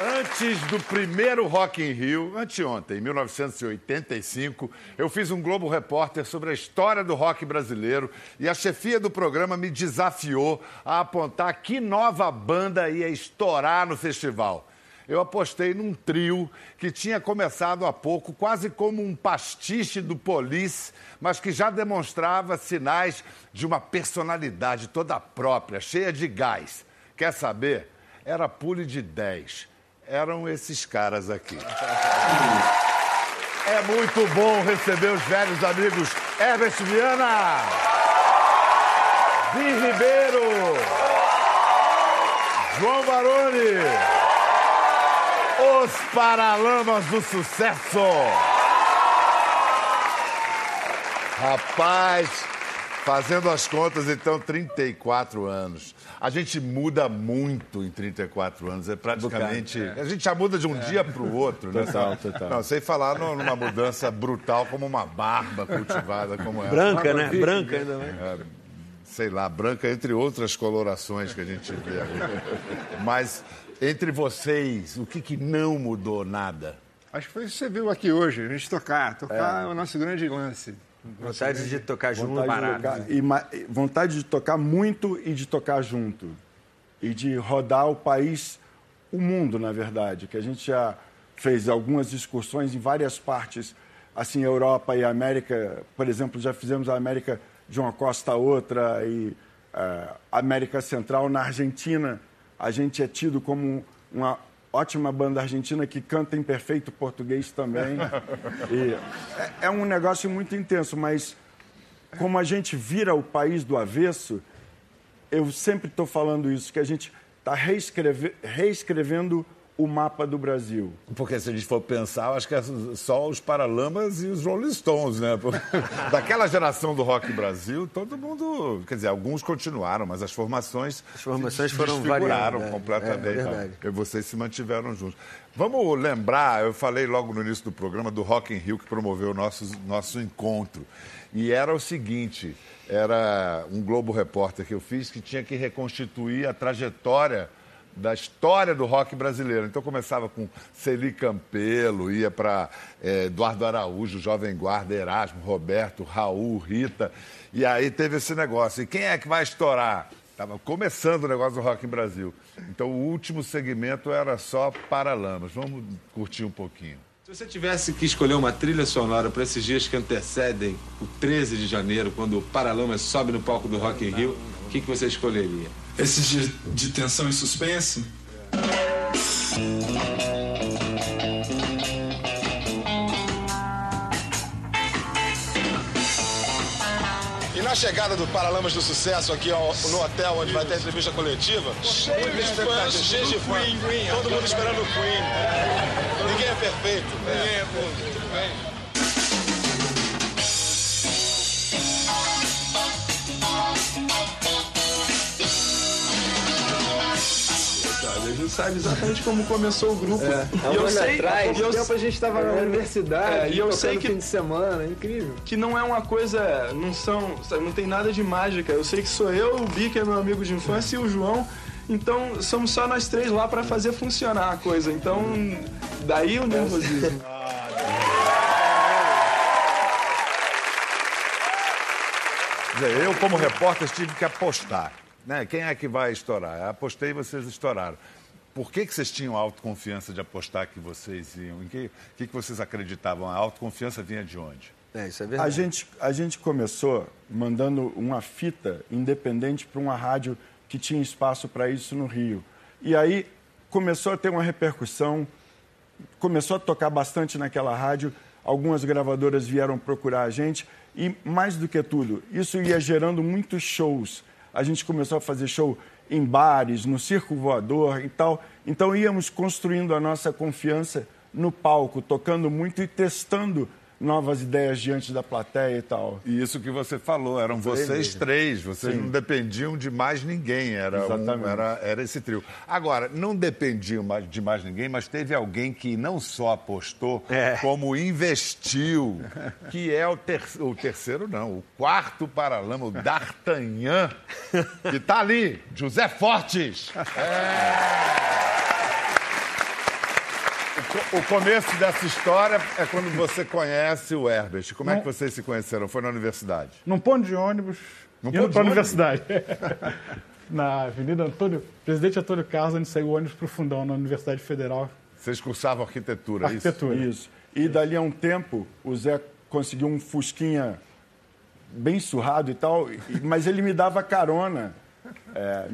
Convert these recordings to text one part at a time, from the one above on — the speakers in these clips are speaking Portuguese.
Antes do primeiro Rock in Rio, anteontem, em 1985, eu fiz um Globo Repórter sobre a história do rock brasileiro e a chefia do programa me desafiou a apontar que nova banda ia estourar no festival. Eu apostei num trio que tinha começado há pouco, quase como um pastiche do Police, mas que já demonstrava sinais de uma personalidade toda própria, cheia de gás. Quer saber? Era pule de 10 eram esses caras aqui. É muito bom receber os velhos amigos Herbert Viana, Di Ribeiro, João Baroni, os Paralamas do Sucesso. Rapaz, fazendo as contas, então, 34 anos. A gente muda muito em 34 anos. É praticamente. É. A gente já muda de um é. dia para o outro, né? Total, total. Não, sem falar numa mudança brutal como uma barba cultivada como essa. Branca, né? Branca ainda mais. É, sei lá, branca entre outras colorações que a gente vê ali. Mas entre vocês, o que, que não mudou nada? Acho que foi isso que você viu aqui hoje, a gente tocar. Tocar é, é o nosso grande lance. Vontade de tocar junto, vontade barato. De tocar, e, vontade de tocar muito e de tocar junto. E de rodar o país, o mundo, na verdade. Que a gente já fez algumas excursões em várias partes, assim, Europa e América. Por exemplo, já fizemos a América de uma costa a outra e uh, América Central. Na Argentina, a gente é tido como uma ótima banda argentina que canta em perfeito português também. É, é um negócio muito intenso, mas como a gente vira o país do avesso, eu sempre estou falando isso, que a gente está reescreve, reescrevendo o mapa do Brasil. Porque se a gente for pensar, eu acho que é só os Paralamas e os Rolling Stones, né? Daquela geração do rock Brasil, todo mundo, quer dizer, alguns continuaram, mas as formações as formações foram variando, é, completamente. É, verdade. E vocês se mantiveram juntos. Vamos lembrar, eu falei logo no início do programa do Rock in Rio que promoveu o nosso, nosso encontro. E era o seguinte, era um Globo Repórter que eu fiz que tinha que reconstituir a trajetória da história do rock brasileiro. Então começava com Celi Campelo, ia para é, Eduardo Araújo, Jovem Guarda, Erasmo, Roberto, Raul, Rita. E aí teve esse negócio. E quem é que vai estourar? Estava começando o negócio do rock em Brasil. Então o último segmento era só Paralamas. Vamos curtir um pouquinho. Se você tivesse que escolher uma trilha sonora para esses dias que antecedem o 13 de janeiro, quando o Paralamas sobe no palco do Rock in Rio, o que, que você escolheria? Esses dias de tensão e suspense? E na chegada do Paralamas do Sucesso aqui ó, no hotel onde vai ter a entrevista coletiva, cheio de fãs, cheio de fãs, todo mundo esperando o Queen. Ninguém é perfeito. Ninguém é perfeito. Sabe exatamente como começou o grupo. É, e eu sei, atrás, eu, tempo a gente estava na é, universidade, é, e eu sei que fim de semana, é incrível. Que não é uma coisa, não são, sabe, não tem nada de mágica. Eu sei que sou eu, o Bi, que é meu amigo de infância, e o João. Então, somos só nós três lá para fazer funcionar a coisa. Então, daí o nervosismo. eu, como repórter, tive que apostar. Né? Quem é que vai estourar? Eu apostei e vocês estouraram. Por que, que vocês tinham autoconfiança de apostar que vocês iam? Em que, que, que vocês acreditavam? A autoconfiança vinha de onde? É, isso é verdade. A gente, a gente começou mandando uma fita independente para uma rádio que tinha espaço para isso no Rio. E aí começou a ter uma repercussão, começou a tocar bastante naquela rádio, algumas gravadoras vieram procurar a gente e, mais do que tudo, isso ia gerando muitos shows. A gente começou a fazer show em bares, no circo voador e tal. Então íamos construindo a nossa confiança no palco, tocando muito e testando novas ideias diante da plateia e tal. E isso que você falou, eram vocês três, vocês Sim. não dependiam de mais ninguém, era, um, era, era esse trio. Agora, não dependiam de mais ninguém, mas teve alguém que não só apostou, é. como investiu, que é o, ter, o terceiro, não, o quarto paralama, o D'Artagnan, que está ali, José Fortes. É. o começo dessa história é quando você conhece o Herbert. Como é que vocês se conheceram? Foi na universidade? Num ponto de ônibus, Num indo para a universidade. na Avenida Antônio, Presidente Antônio Carlos, onde saiu o ônibus para o Fundão, na Universidade Federal. Vocês cursavam arquitetura, arquitetura. isso? Isso. E dali a um tempo, o Zé conseguiu um fusquinha bem surrado e tal, mas ele me dava carona. É,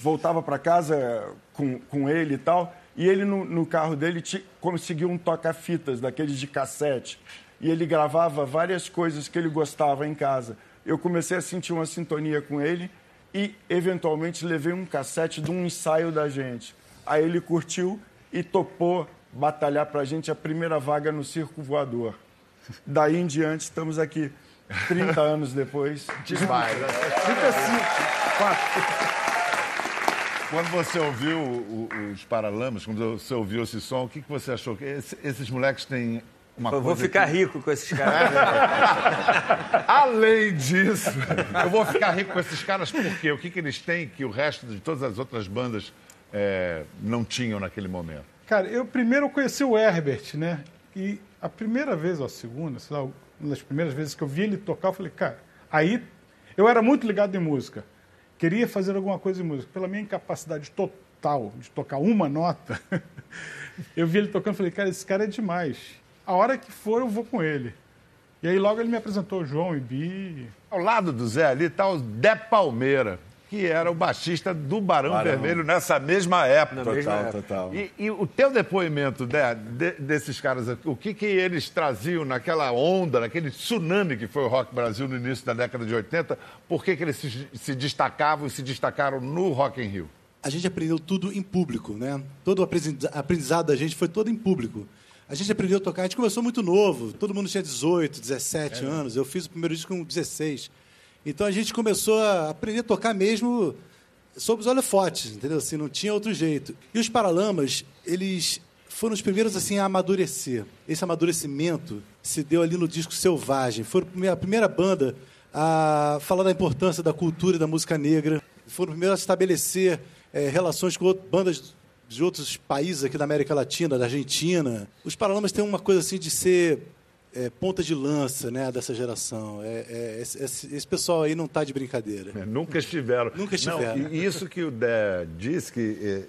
voltava para casa com, com ele e tal, e ele no, no carro dele conseguiu um toca-fitas, daqueles de cassete, e ele gravava várias coisas que ele gostava em casa. Eu comecei a sentir uma sintonia com ele e, eventualmente, levei um cassete de um ensaio da gente. Aí ele curtiu e topou batalhar para a gente a primeira vaga no Circo Voador. Daí em diante, estamos aqui, 30 anos depois. Demais. 35, 4. Quando você ouviu os Paralamas, quando você ouviu esse som, o que, você achou? Esses, esses moleques têm uma eu vou ficar que... rico com esses caras. Além disso, eu vou ficar rico com esses caras por quê? O que, que eles têm que o resto de todas as outras bandas é, não tinham naquele momento? Cara, eu primeiro conheci o Herbert, né? E a primeira vez, ou a segunda, sei lá, uma das primeiras vezes que eu vi ele tocar, eu falei, cara, aí eu era muito ligado em música queria fazer alguma coisa em música. Pela minha incapacidade total de tocar uma nota, eu vi ele tocando e falei, cara, esse cara é demais. A hora que for, eu vou com ele. E aí logo ele me apresentou João e Bi. Ao lado do Zé ali está o Dé Palmeira que era o baixista do Barão, Barão. Vermelho nessa mesma época. total, mesma época. total. E, e, o teu depoimento de, de, desses caras, o que, que eles traziam naquela onda, naquele tsunami que foi o Rock Brasil no início da década de 80, por que, que eles se, se destacavam e se destacaram no Rock in Rio? A gente aprendeu tudo em público, né? Todo o aprendizado da gente foi todo em público. A gente aprendeu a tocar, a gente começou muito novo, todo mundo tinha 18, 17 é, anos. Eu fiz o primeiro disco com 16. Então a gente começou a aprender a tocar mesmo sob os holofotes, entendeu? Assim, não tinha outro jeito. E os Paralamas, eles foram os primeiros assim a amadurecer. Esse amadurecimento se deu ali no disco Selvagem. Foi a primeira banda a falar da importância da cultura e da música negra. Foram os primeiros a estabelecer é, relações com outras bandas de outros países aqui da América Latina, da Argentina. Os Paralamas têm uma coisa assim de ser é, ponta de lança né, dessa geração. É, é esse, esse, pessoal aí não está de brincadeira. É, nunca estiveram. Nunca estiveram. Não, isso que o Dé disse, que é,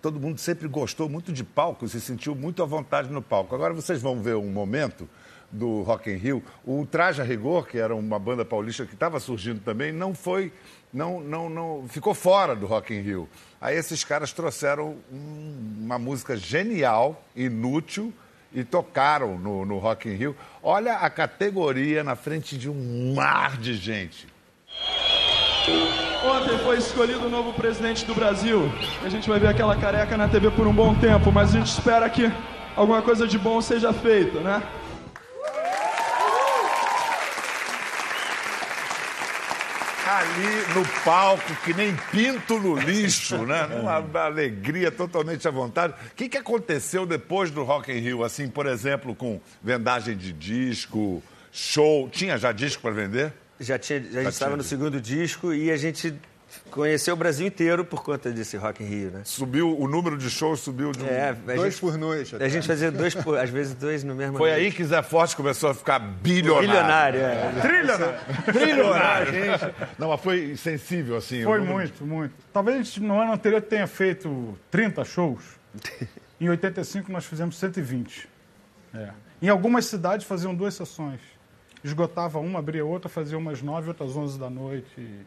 todo mundo sempre gostou muito de palco, se sentiu muito à vontade no palco. Agora vocês vão ver um momento do Rock in Rio. O Traja Rigor, que era uma banda paulista que estava surgindo também, não foi, não, não, não ficou fora do Rock in Rio. Aí esses caras trouxeram um, uma música genial, inútil, e tocaram no, no Rock in Rio. Olha a categoria na frente de um mar de gente. Ontem foi escolhido o novo presidente do Brasil. A gente vai ver aquela careca na TV por um bom tempo, mas a gente espera que alguma coisa de bom seja feita, né? Ali no palco, que nem pinto no lixo, né? Uma alegria totalmente à vontade. O que, que aconteceu depois do Rock in Rio, assim, por exemplo, com vendagem de disco, show? Tinha já disco para vender? Já tinha, já, já estava no segundo disco e a gente Conheceu o Brasil inteiro por conta desse Rock in Rio, né? Subiu, o número de shows subiu de um... É, dois gente, por noite. Até. A gente fazia dois, por, às vezes dois no mesmo Foi noite. aí que Zé Forte começou a ficar bilionário. Bilionário, é. Trilionário. Trilionário. Não, mas foi sensível, assim. Foi muito, muito. Talvez no ano anterior tenha feito 30 shows. Em 85 nós fizemos 120. É. Em algumas cidades faziam duas sessões. Esgotava uma, abria outra, fazia umas 9, outras 11 da noite.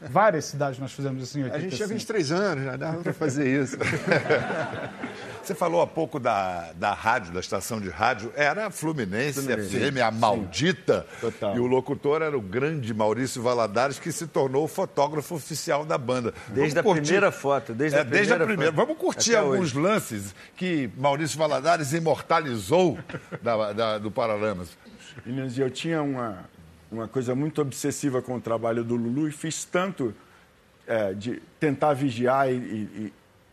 Várias cidades nós fizemos assim em 85. A gente tinha 23 anos, já dava para fazer isso. Você falou há pouco da, da rádio, da estação de rádio. Era a Fluminense, Fluminense. FM, a maldita. Total. E o locutor era o grande Maurício Valadares, que se tornou o fotógrafo oficial da banda. Desde a primeira foto. Desde, é, a, primeira desde a primeira. Vamos curtir Até alguns hoje. lances que Maurício Valadares imortalizou da, da, do Paralamas. Meninos, eu tinha uma, uma coisa muito obsessiva com o trabalho do Lulu e fiz tanto é, de tentar vigiar e, e,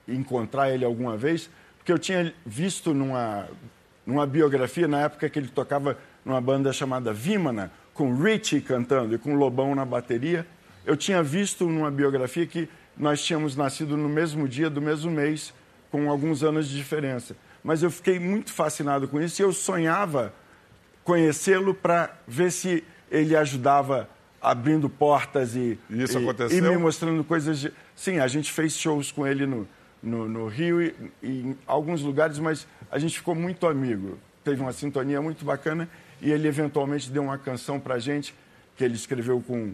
encontrar ele alguma vez, porque eu tinha visto numa, numa biografia, na época que ele tocava numa banda chamada Vimana, com Richie cantando e com Lobão na bateria, eu tinha visto numa biografia que nós tínhamos nascido no mesmo dia do mesmo mês, com alguns anos de diferença. Mas eu fiquei muito fascinado com isso e eu sonhava conhecê-lo para ver se ele ajudava abrindo portas e, Isso e, aconteceu? e me mostrando coisas. De... Sim, a gente fez shows com ele no, no, no Rio e, e, em alguns lugares, mas a gente ficou muito amigo. Teve uma sintonia muito bacana e ele eventualmente deu uma canção para gente que ele escreveu com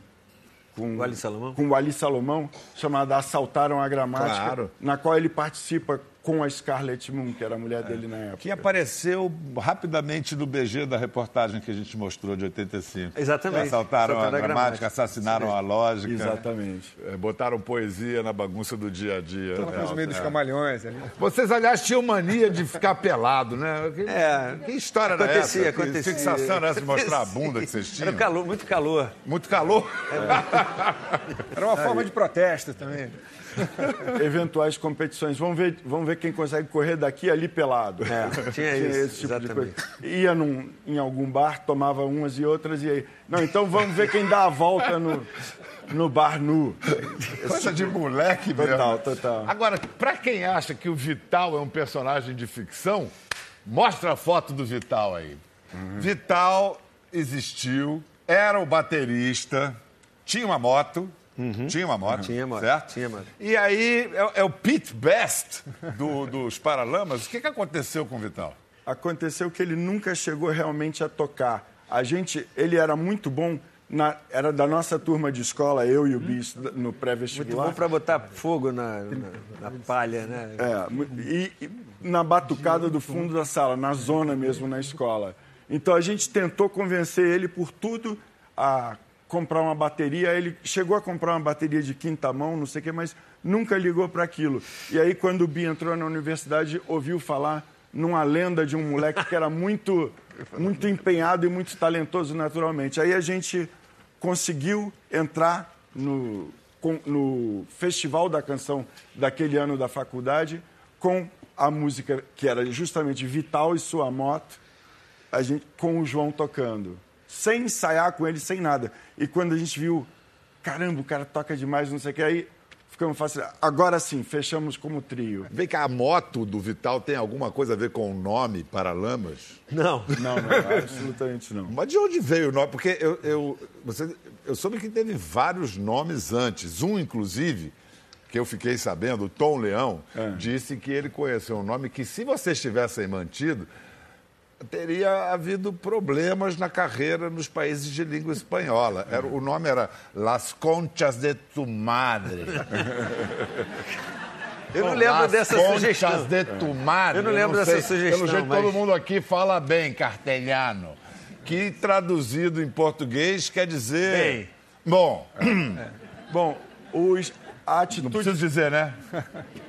com o Ali Salomão, com o Ali Salomão chamada Assaltaram a Gramática, Claro. na qual ele participa com a Scarlett Moon, que era a mulher dele na época. Que apareceu rapidamente no BG da reportagem que a gente mostrou de 85. Exatamente. Assaltaram a Assaltaram a gramática, gramática. assassinaram a lógica. Exatamente. É, botaram poesia na bagunça do dia a dia. Aquela né? meio dos É. camalhões ali. Vocês, aliás, tinham mania de ficar pelado, né? Que, É. que história era Acontecia, essa? Que acontecia. fixação era essa de mostrar a bunda que vocês Era tinham? calor, muito calor. Muito calor. Era uma forma de protesto também. Eventuais competições. Vamos ver, vamos ver quem consegue correr daqui e ali pelado. É, tinha isso, esse tipo de exatamente. coisa. Ia num, em algum bar, tomava umas e outras e aí. Não, então vamos ver quem dá a volta no, no bar nu. Coisa de moleque mesmo. Total, total. Agora, pra quem acha que o Vital é um personagem de ficção, mostra a foto do Vital aí. Vital existiu, era o baterista, tinha uma moto. Tinha uma moto, Tinha moto, certo? tinha moto. E aí é, é o Pete Best do- dos Paralamas. O que, que aconteceu com o Vital? Aconteceu que ele nunca chegou realmente a tocar. A gente, ele era muito bom, na- era da nossa turma de escola, eu e o Bis, no Muito pré-vestibular. bom para botar fogo na, na, na palha, né? É, e, e na batucada do fundo da sala, na zona mesmo, na escola. Então a gente tentou convencer ele por tudo a comprar uma bateria. Ele chegou a comprar uma bateria de quinta mão, não sei o quê, mas nunca ligou para aquilo. E aí, quando o Bi entrou na universidade, ouviu falar numa lenda de um moleque que era muito, muito empenhado e muito talentoso naturalmente. Aí a gente conseguiu entrar no, no Festival da Canção daquele ano da faculdade com a música que era justamente Vital e Sua Moto, a gente, com o João tocando. Sem ensaiar com ele, sem nada. E quando a gente viu, caramba, o cara toca demais, não sei o que, aí ficamos fácil. Agora sim, fechamos como trio. Vem cá, a moto do Vital tem alguma coisa a ver com o nome Paralamas? Não. Não, não, absolutamente não. Mas de onde veio o nome? Porque eu, eu, você, eu soube que teve vários nomes antes. Um, inclusive, que eu fiquei sabendo, o Tom Leão, disse que ele conheceu um nome que, se vocês tivessem mantido, teria havido problemas na carreira nos países de língua espanhola. Era, o nome era Las Conchas de tu Madre. Eu não lembro Las dessa Conchas sugestão. de tu Madre. Eu não lembro dessa sei, sugestão, Pelo jeito, mas- todo mundo aqui fala bem castelhano. Que traduzido em português quer dizer. Bem. Bom, Bom, os, a não atitude preciso dizer, né?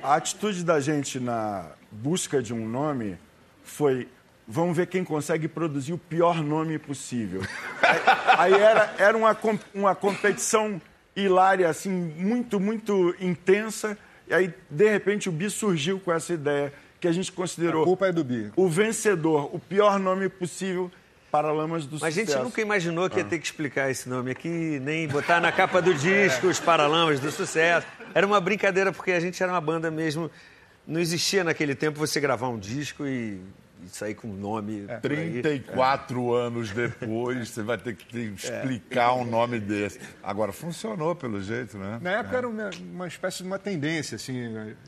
A atitude da gente na busca de um nome foi vamos ver quem consegue produzir o pior nome possível. Aí, aí era, era uma, uma competição hilária, assim, muito, muito intensa. E aí, de repente, o Bi surgiu com essa ideia que a gente A considerou culpa é do Bi. o vencedor, o pior nome possível para Lamas do Mas a gente Sucesso. nunca imaginou que ia ter que explicar esse nome aqui, nem botar na capa do disco os Paralamas do Sucesso. Era uma brincadeira, porque a gente era uma banda mesmo. Não existia naquele tempo você gravar um disco e sair com um nome. É. por aí. 34 anos depois, você vai ter que te explicar um nome desse. Agora, funcionou pelo jeito, né? Na época era uma, uma espécie de uma tendência, assim.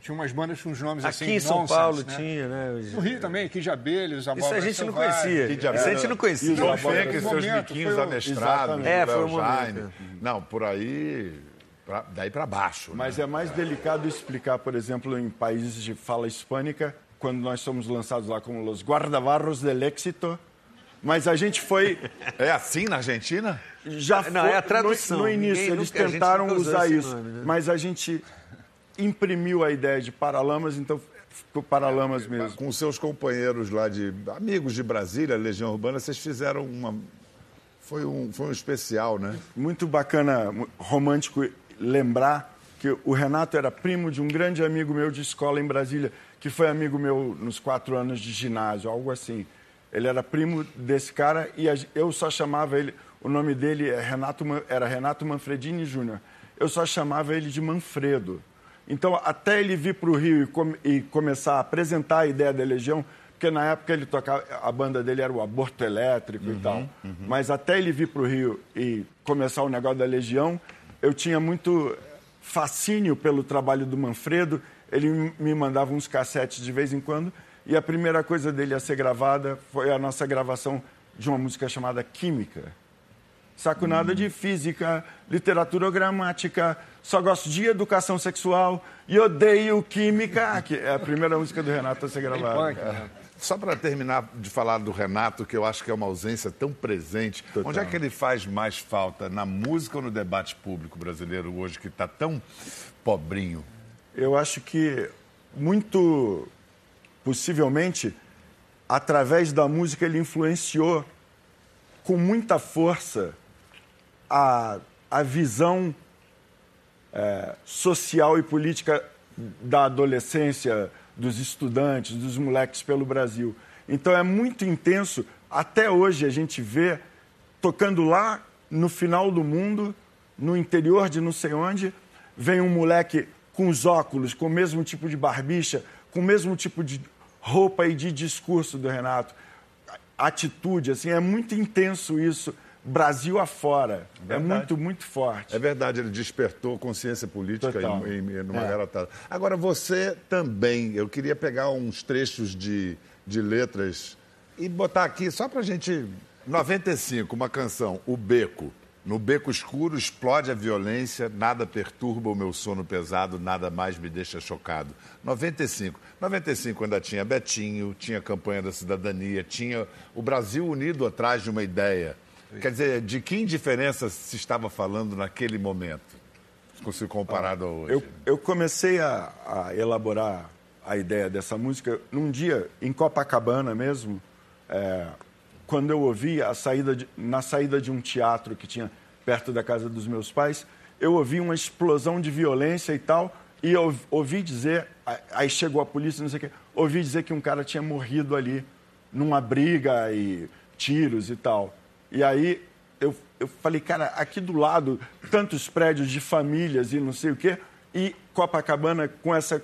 Tinha umas bandas com uns nomes assim. Aqui em São nonsense, Paulo né? tinha, né? os- No Rio também, Kid Abelhos, a Isso a gente não conhecia. Kid Isso a gente não conhecia. E com seus biquinhos o- amestrados. É, foi o momento. Jaime. Não, por aí, pra- daí pra baixo. Mas né? é mais delicado explicar, por exemplo, em países de fala hispânica, quando nós somos lançados lá como os guardabarros del éxito. Mas a gente foi. É assim na Argentina? Já Não, foi, é a tradução. No, no início, Ninguém eles nunca- tentaram usar isso. nome, né? Mas a gente imprimiu a ideia de Paralamas, então ficou Paralamas mesmo. Com seus companheiros lá de. amigos de Brasília, Legião Urbana, vocês fizeram uma. Foi um, foi um especial, né? Muito bacana, romântico lembrar que o Renato era primo de um grande amigo meu de escola em Brasília, que foi amigo meu nos quatro anos de ginásio, algo assim. Ele era primo desse cara e eu só chamava ele, o nome dele é Renato, era Renato Manfredini Júnior. Eu só chamava ele de Manfredo. Então, até ele vir para o Rio e, com, e, começar a apresentar a ideia da Legião, porque na época ele tocava, a banda dele era o Aborto Elétrico uhum, e tal. Uhum. Mas até ele vir para o Rio e começar o negócio da Legião, eu tinha muito fascínio pelo trabalho do Manfredo. Ele me mandava uns cassetes de vez em quando. E a primeira coisa dele a ser gravada foi a nossa gravação de uma música chamada Química. Saco nada de física, literatura ou gramática, só gosto de educação sexual e odeio química, que é a primeira música do Renato a ser gravada. Só para terminar de falar do Renato, que eu acho que é uma ausência tão presente, Total. onde é que ele faz mais falta? Na música ou no debate público brasileiro hoje, que está tão pobrinho? Eu acho que muito possivelmente, através da música, ele influenciou com muita força a, a visão é, social e política da adolescência, dos estudantes, dos moleques pelo Brasil. Então é muito intenso. Até hoje a gente vê tocando lá no final do mundo, no interior de não sei onde, vem um moleque com os óculos, com o mesmo tipo de barbicha, com o mesmo tipo de roupa e de discurso do Renato. Atitude, assim, é muito intenso isso Brasil afora. É, é muito, muito forte. É verdade, ele despertou consciência política em, em, numa é. garotada. Agora, você também, eu queria pegar uns trechos de, de letras e botar aqui, só para a gente. 95, uma canção, O Beco. No beco escuro explode a violência, nada perturba o meu sono pesado, nada mais me deixa chocado. 95. 95 ainda tinha Betinho, tinha campanha da cidadania, tinha o Brasil unido atrás de uma ideia. Quer dizer, de que indiferença se estava falando naquele momento, se comparado a hoje? Eu, eu comecei a, a, elaborar a ideia dessa música num dia em Copacabana mesmo, é, quando eu ouvi a saída de, na saída de um teatro que tinha perto da casa dos meus pais, eu ouvi uma explosão de violência e tal, e eu ouvi dizer, aí chegou a polícia, não sei o quê, ouvi dizer que um cara tinha morrido ali numa briga e tiros e tal. E aí eu, eu falei, cara, aqui do lado, tantos prédios de famílias e não sei o quê, e Copacabana, com essa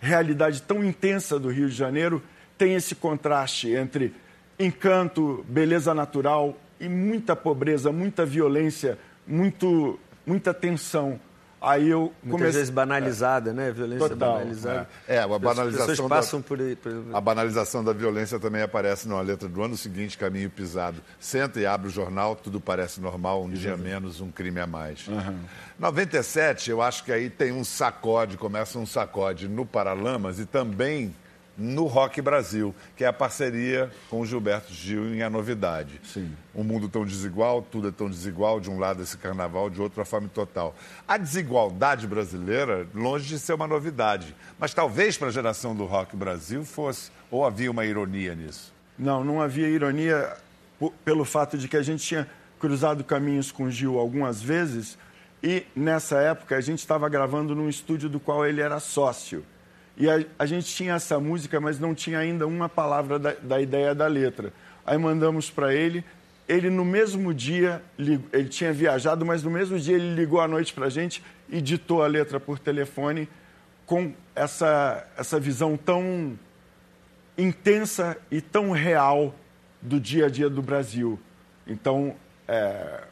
realidade tão intensa do Rio de Janeiro, tem esse contraste entre encanto, beleza natural e muita pobreza, muita violência, muito, muita tensão. Aí eu Muitas comecei... vezes banalizada, né? Violência Total, banalizada. É, é a banalização. As passam da... por, por, A banalização da violência também aparece numa letra do ano seguinte, Caminho Pisado. Senta e abre o jornal, tudo parece normal, um uhum. dia menos, um crime a mais. Uhum. 97, eu acho que aí tem um sacode, começa um sacode no Paralamas e também no Rock Brasil, que é a parceria com o Gilberto Gil em A Novidade. Sim. Um mundo tão desigual, tudo é tão desigual, de um lado esse carnaval, de outro a fome total. A desigualdade brasileira, longe de ser uma novidade, mas talvez para a geração do Rock Brasil fosse, ou havia uma ironia nisso? Não, não havia ironia pelo fato de que a gente tinha cruzado caminhos com o Gil algumas vezes e nessa época a gente estava gravando num estúdio do qual ele era sócio. E a, a, gente tinha essa música, mas não tinha ainda uma palavra da, da ideia da letra. Aí mandamos para ele. Ele, no mesmo dia, ele tinha viajado, mas no mesmo dia ele ligou à noite para a gente e ditou a letra por telefone com essa, essa visão tão intensa e tão real do dia a dia do Brasil. Então, é,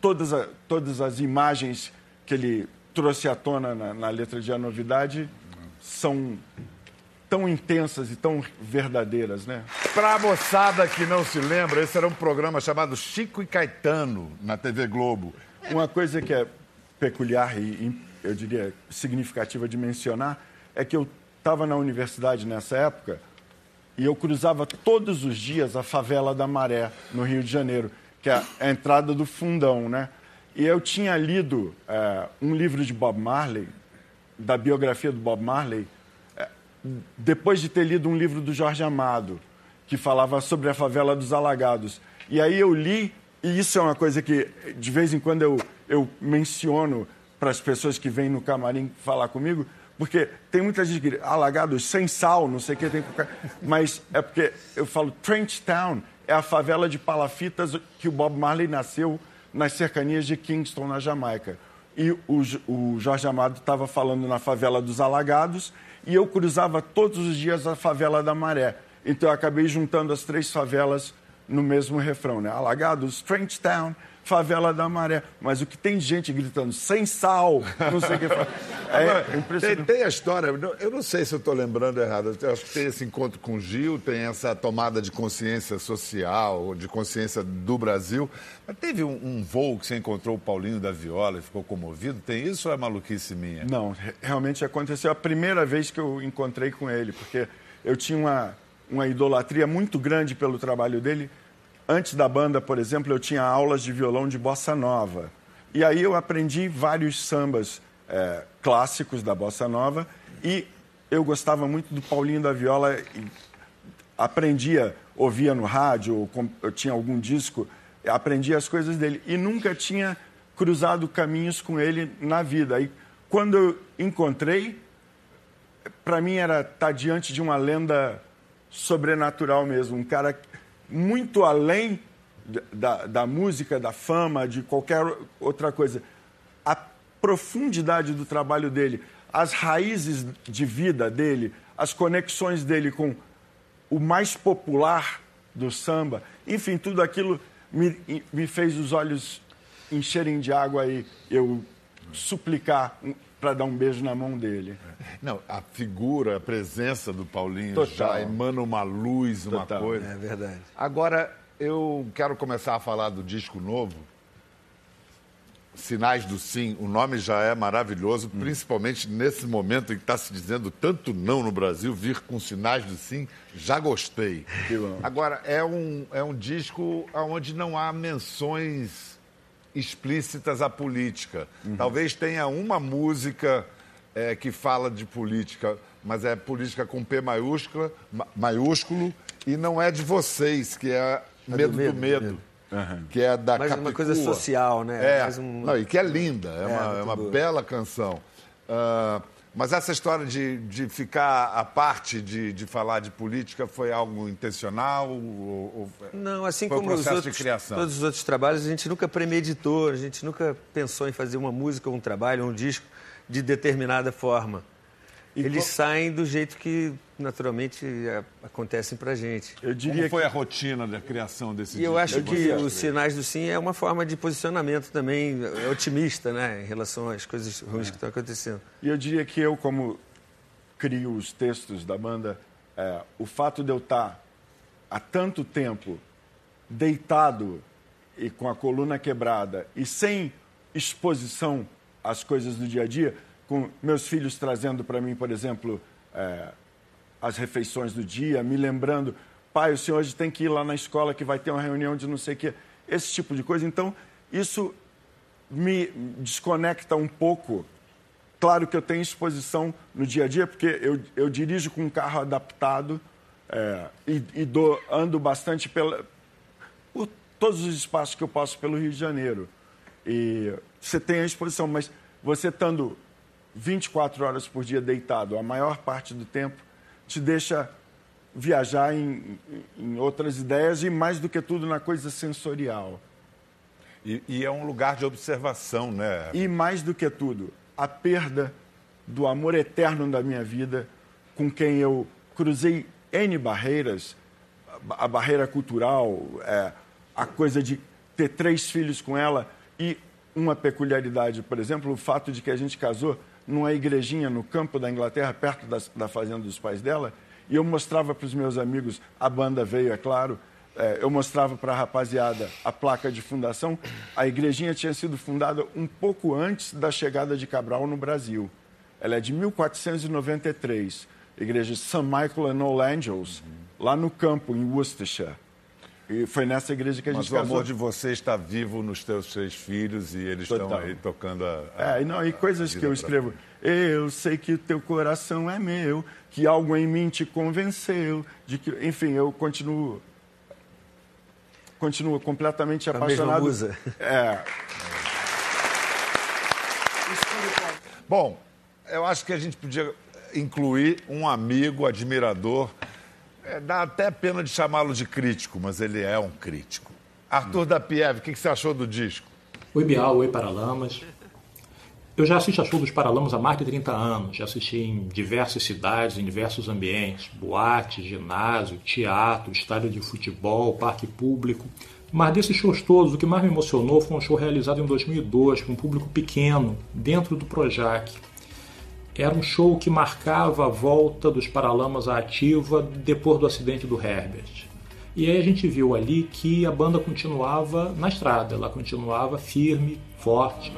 todas, a, todas as imagens que ele trouxe à tona na, na letra de A Novidade são tão intensas e tão verdadeiras, né? Para a moçada que não se lembra, esse era um programa chamado Chico e Caetano na TV Globo. Uma coisa que é peculiar e, eu diria, significativa de mencionar é que eu estava na universidade nessa época e eu cruzava todos os dias a favela da Maré, no Rio de Janeiro, que é a entrada do fundão, né? E eu tinha lido é, um livro de Bob Marley, da biografia do Bob Marley, é, depois de ter lido um livro do Jorge Amado, que falava sobre a favela dos Alagados. E aí eu li, e isso é uma coisa que de vez em quando eu, eu menciono para as pessoas que vêm no camarim falar comigo, porque tem muita gente que alagados sem sal, não sei o que, tem mas é porque eu falo Trench Town é a favela de palafitas que o Bob Marley nasceu nas cercanias de Kingston, na Jamaica. E o, o Jorge Amado estava falando na favela dos Alagados e eu cruzava todos os dias a favela da Maré. Então eu acabei juntando as três favelas no mesmo refrão, né? Alagados, Strange Town, favela da maré. Mas o que tem gente gritando, sem sal, não sei o que. É impressionante. Tem, tem, a história, eu não sei se eu estou lembrando errado, eu acho que tem esse encontro com o Gil, tem essa tomada de consciência social, de consciência do Brasil. Mas teve um, um voo que você encontrou o Paulinho da Viola e ficou comovido? Tem isso ou é maluquice minha? Não, realmente aconteceu a primeira vez que eu encontrei com ele, porque eu tinha uma, uma idolatria muito grande pelo trabalho dele Antes da banda, por exemplo, eu tinha aulas de violão de bossa nova. E aí eu aprendi vários sambas é, clássicos da bossa nova e eu gostava muito do Paulinho da Viola. aprendia, ouvia no rádio, eu tinha algum disco, aprendia as coisas dele e nunca tinha cruzado caminhos com ele na vida. Aí, quando eu encontrei, para mim era estar tá diante de uma lenda sobrenatural mesmo, um cara muito além da, da música, da fama, de qualquer outra coisa. A profundidade do trabalho dele, as raízes de vida dele, as conexões dele com o mais popular do samba, enfim, tudo aquilo me, me fez os olhos encherem de água e eu suplicar para dar um beijo na mão dele. Não, a figura, a presença do Paulinho Total. já emana uma luz, uma Total. coisa. É verdade. Agora, eu quero começar a falar do disco novo. Sinais do Sim, o nome já é maravilhoso, hum. principalmente nesse momento em que está se dizendo tanto não no Brasil, vir com Sinais do Sim, já gostei. Agora, é um, é um disco onde não há menções explícitas à política. Uhum. Talvez tenha uma música é, que fala de política, mas é política com P maiúscula, maiúsculo e não é de vocês, que é, é Medo do Medo. Do medo. Uhum. Que é da Mais Capicua. uma coisa social, né? É, um... não, e que é linda, é, é uma, é uma bela canção. Uh, mas essa história de, de ficar à parte de, de falar de política foi algo intencional? Ou, Não, assim como os outros, todos os outros trabalhos, a gente nunca premeditou, a gente nunca pensou em fazer uma música, um trabalho, um disco de determinada forma. E Eles qual... saem do jeito que naturalmente acontecem para gente. Eu diria Como foi que... a rotina da criação desse E eu acho que os sinais do sim é uma forma de posicionamento também é otimista, né, em relação às coisas ruins é. que estão acontecendo. E eu diria que eu, como crio os textos da banda, é, o fato de eu estar há tanto tempo deitado e com a coluna quebrada e sem exposição às coisas do dia a dia, com meus filhos trazendo para mim, por exemplo, é, as refeições do dia, me lembrando, pai, o senhor hoje tem que ir lá na escola que vai ter uma reunião de não sei o quê, esse tipo de coisa. Então, isso me desconecta um pouco. Claro que eu tenho exposição no dia a dia, porque eu, eu dirijo com um carro adaptado é, e, e dou, ando bastante pela, por todos os espaços que eu passo pelo Rio de Janeiro. E você tem a exposição, mas você estando 24 horas por dia deitado, a maior parte do tempo, te deixa viajar em, em outras ideias e, mais do que tudo, na coisa sensorial. E, e, é um lugar de observação, né? E, mais do que tudo, a perda do amor eterno da minha vida, com quem eu cruzei N barreiras, a barreira cultural, é, a coisa de ter três filhos com ela e uma peculiaridade, por exemplo, o fato de que a gente casou numa igrejinha no campo da Inglaterra, perto da, da fazenda dos pais dela, e eu mostrava para os meus amigos, a banda veio, é claro, é, eu mostrava para a rapaziada a placa de fundação. A igrejinha tinha sido fundada um pouco antes da chegada de Cabral no Brasil. Ela é de 1493, igreja de St. Michael and All Angels, lá no campo, em Worcestershire. E foi nessa igreja que a gente Mas o amor de você está vivo nos teus seis filhos e eles Total. estão aí tocando a, a É, e, não, e coisas que eu escrevo. Eu sei que o teu coração é meu, que algo em mim te convenceu, de que, enfim, eu continuo continuo completamente a apaixonado. Mesma musa. É. Bom, eu acho que a gente podia incluir um amigo, admirador é, dá até pena de chamá-lo de crítico, mas ele é um crítico. Arthur hum. da Pieve, o que, que você achou do disco? Oi, Bial, oi, Paralamas. Eu já assisto a show dos Paralamas há mais de 30 anos, já assisti em diversas cidades, em diversos ambientes, boate, ginásio, teatro, estádio de futebol, parque público. Mas desses shows todos, o que mais me emocionou foi um show realizado em 2002 com um público pequeno, dentro do Projac. Era um show que marcava a volta dos Paralamas à ativa depois do acidente do Herbert. E aí a gente viu ali que a banda continuava na estrada, ela continuava firme, forte.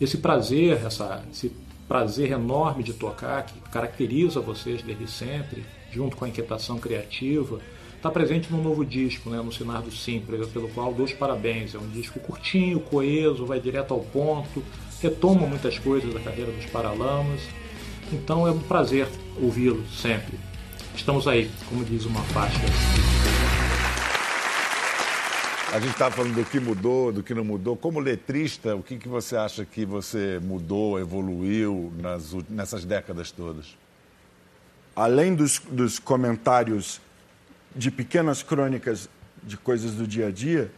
Esse prazer, essa, esse prazer enorme de tocar, que caracteriza vocês desde sempre, junto com a inquietação criativa, está presente no novo disco, né, no Sinar do Simples, pelo qual dou os parabéns. É um disco curtinho, coeso, vai direto ao ponto, retoma muitas coisas da carreira dos Paralamas. Então é um prazer ouvi-lo sempre. Estamos aí, como diz uma faixa. A gente estava falando do que mudou, do que não mudou. Como letrista, o que, que você acha que você mudou, evoluiu nas, nessas décadas todas? Além dos, dos comentários de pequenas crônicas de coisas do dia a dia,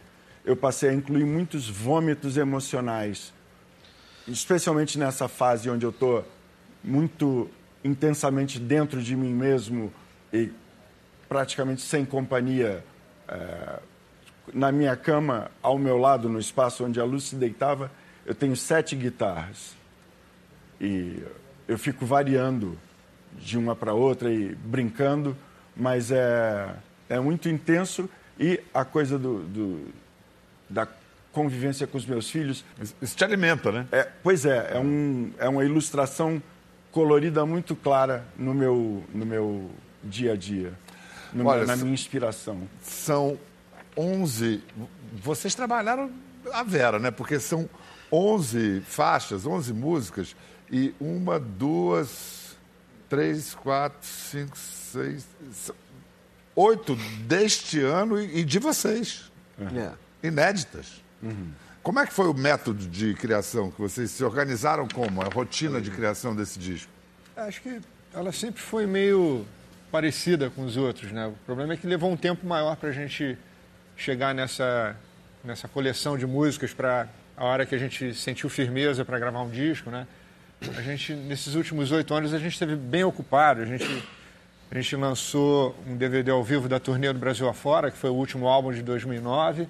eu passei a incluir muitos vômitos emocionais, especialmente nessa fase onde eu estou muito intensamente dentro de mim mesmo e praticamente sem companhia. É, na minha cama, ao meu lado, no espaço onde a luz se deitava, eu tenho sete guitarras. E eu fico variando de uma para outra e brincando, mas é, é muito intenso. E a coisa do, do da convivência com os meus filhos. Isso te alimenta, né? É, pois é, é, um, é uma ilustração colorida muito clara no meu, no meu dia a dia, no, Olha, na minha inspiração. São 11. Vocês trabalharam a Vera, né? Porque são 11 faixas, 11 músicas e uma, duas, três, quatro, cinco, seis, oito deste ano e de vocês. É. Inéditas. Uhum. Como é que foi o método de criação que vocês se organizaram como? A rotina de criação desse disco? Acho que ela sempre foi meio parecida com os outros, né? O problema é que levou um tempo maior para a gente chegar nessa, nessa coleção de músicas para a hora que a gente sentiu firmeza para gravar um disco, né? A gente, nesses últimos oito anos, a gente esteve bem ocupado. A gente, a gente lançou um DVD ao vivo da turnê do Brasil afora, que foi o último álbum de 2009.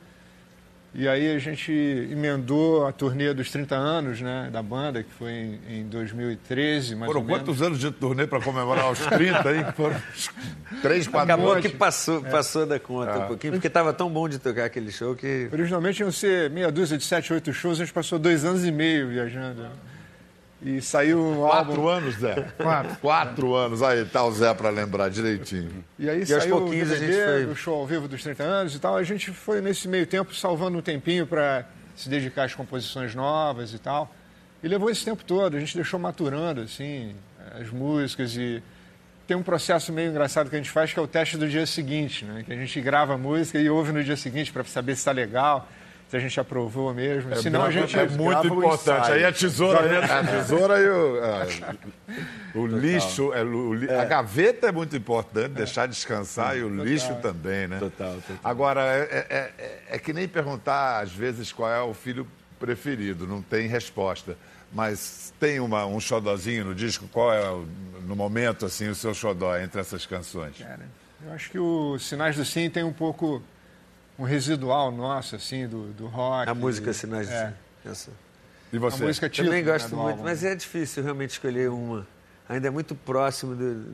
E aí a gente emendou a turnê dos 30 anos né, da banda, que foi em, em 2013, mais Foram ou quantos anos de turnê para comemorar os 30 aí? Foram três, quatro Acabou que passou, é. passou da conta é. um pouquinho, porque estava tão bom de tocar aquele show que... Originalmente iam ser meia dúzia de sete, oito shows, a gente passou dois anos e meio viajando. E saiu um Quatro álbum... anos, Zé? Quatro. Quatro anos. Aí tá o Zé para lembrar direitinho. E aí e saiu o DVD, a gente foi... o show ao vivo dos 30 anos e tal. A gente foi, nesse meio tempo, salvando um tempinho para se dedicar às composições novas e tal. E levou esse tempo todo. A gente deixou maturando, assim, as músicas e... Tem um processo meio engraçado que a gente faz, que é o teste do dia seguinte, né? Que a gente grava a música e ouve no dia seguinte para saber se está legal se a gente aprovou mesmo. É, Senão a gente é muito importante. Aí a tesoura, né? a tesoura e o, a, o lixo, é, o, é. a gaveta é muito importante, deixar descansar e o total. lixo também, né? Total, total. Agora, é, é, é, é que nem perguntar às vezes qual é o filho preferido, não tem resposta. Mas tem uma, um xodozinho no disco? Qual é, no momento, assim, o seu xodó entre essas canções? Cara, eu acho que o Sinais do Sim tem um pouco um residual nosso, assim, do, do rock. A música Sinais é. Essa. E você? A música título, Também gosto né, muito, álbum. mas é difícil realmente escolher uma. Ainda é muito próximo do,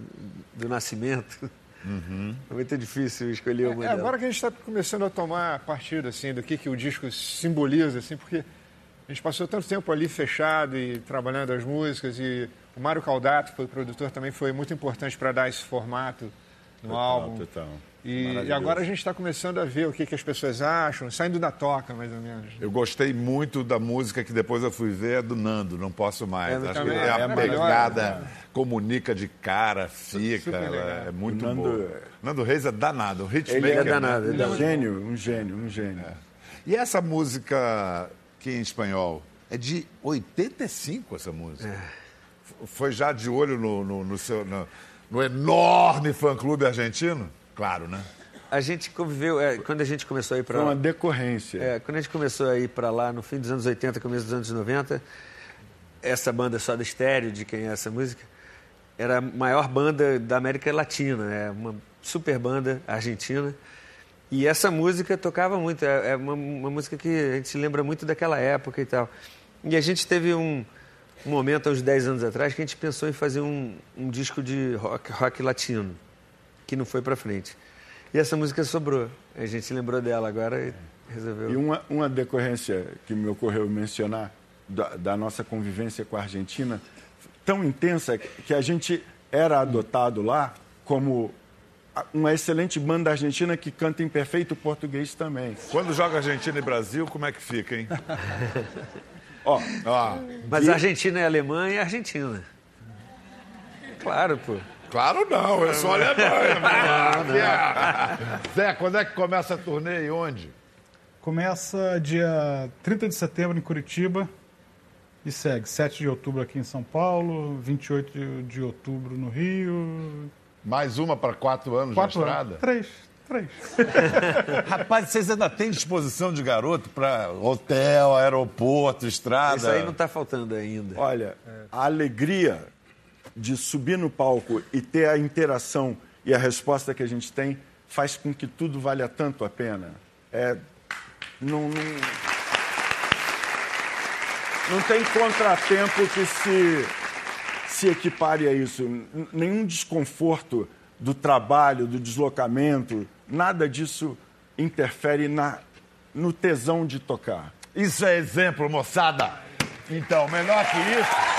do nascimento. Uhum. É muito difícil escolher uma. É, agora que a gente está começando a tomar partido assim, do que, que o disco simboliza, assim, porque a gente passou tanto tempo ali fechado e trabalhando as músicas e o Mário Caldato, que foi o produtor, também foi muito importante para dar esse formato no total, álbum. Total. E, e, agora a gente está começando a ver o que, que as pessoas acham, saindo da toca, mais ou menos. Eu gostei muito da música que depois eu fui ver, é do Nando, Não Posso Mais. É, Acho que é a é pegada, melhor, comunica de cara, fica, é muito Nando, boa. Nando Reis é danado, um hitmaker. Ele é danado, né? ele é um gênio, um gênio, um gênio. É. E essa música que em espanhol, é de 85 essa música. É. Foi já de olho no, no, no seu, no, no enorme fã-clube argentino? Claro, né? a gente conviveu, é, quando a gente começou a ir para Foi uma decorrência. É, quando a gente começou a ir para lá no fim dos anos 80, começo dos anos 90, essa banda só da estéreo, de quem é essa música, era a maior banda da América Latina, é uma super banda argentina. E essa música tocava muito, é, é uma, uma, música que a gente lembra muito daquela época e tal. E a gente teve um, um momento, há uns 10 anos atrás, que a gente pensou em fazer um, um disco de rock, rock latino, que não foi para frente. E essa música sobrou. A gente lembrou dela agora e resolveu. E uma, uma decorrência que me ocorreu mencionar da, da nossa convivência com a Argentina, tão intensa que a gente era adotado lá como uma excelente banda argentina que canta em perfeito português também. Quando joga Argentina e Brasil, como é que fica, hein? Ó, ó. Mas e... Argentina é Alemanha e Argentina. Claro, pô. Claro não, eu sou Alemanha. Zé, quando é que começa a turnê e onde? Começa dia 30 de setembro em Curitiba e segue 7 de outubro aqui em São Paulo, 28 de outubro no Rio, mais uma para quatro anos quatro de estrada? Anos. Três. Três. Rapaz, vocês ainda têm disposição de garoto para hotel, aeroporto, estrada? Isso aí não está faltando ainda. Olha, a alegria de subir no palco e ter a interação e a resposta que a gente tem faz com que tudo valha tanto a pena. É, não, não, não tem contratempo que se se equipare a isso. Nenhum desconforto do trabalho, do deslocamento, nada disso interfere na, no tesão de tocar. Isso é exemplo, moçada. Então, melhor que isso.